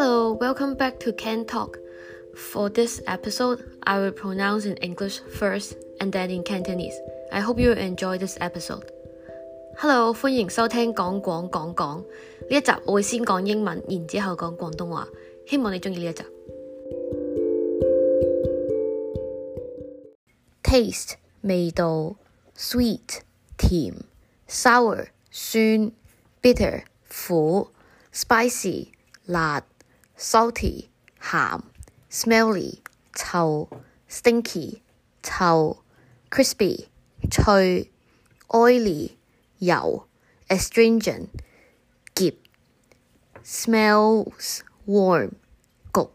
Hello, welcome back to Can Talk. For this episode, I will pronounce in English first and then in Cantonese. I hope you enjoy this episode. Hello，欢迎收听讲广讲讲呢一集，我会先讲英文，然之后讲广东话。希望你中意呢一集。Taste 味道，sweet 甜，sour 酸，bitter 苦，spicy 辣 ，salty 咸，smelly 臭，stinky 臭，crispy 脆，oily 油，astringent 涩，smells warm 焗，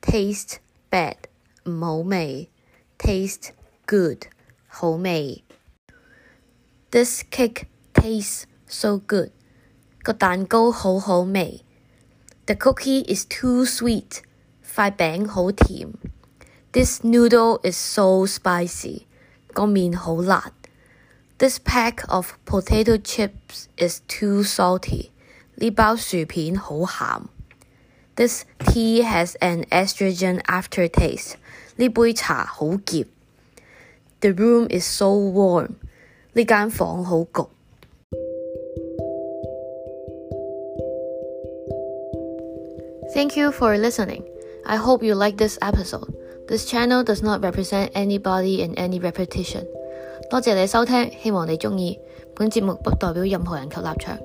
taste bad 唔好味，taste good 好味。This cake tastes so good。个蛋糕好好味。 the cookie is too sweet，塊餅好甜。This noodle is so spicy，個麵好辣。This pack of potato chips is too salty，呢包薯片好鹹。This tea has an astringent aftertaste，呢杯茶好澀。The room is so warm，呢間房好焗。Thank you for listening. I hope you like this episode. This channel does not represent anybody in any repetition. 多谢你收听，希望你钟意。本节目不代表任何人及立场。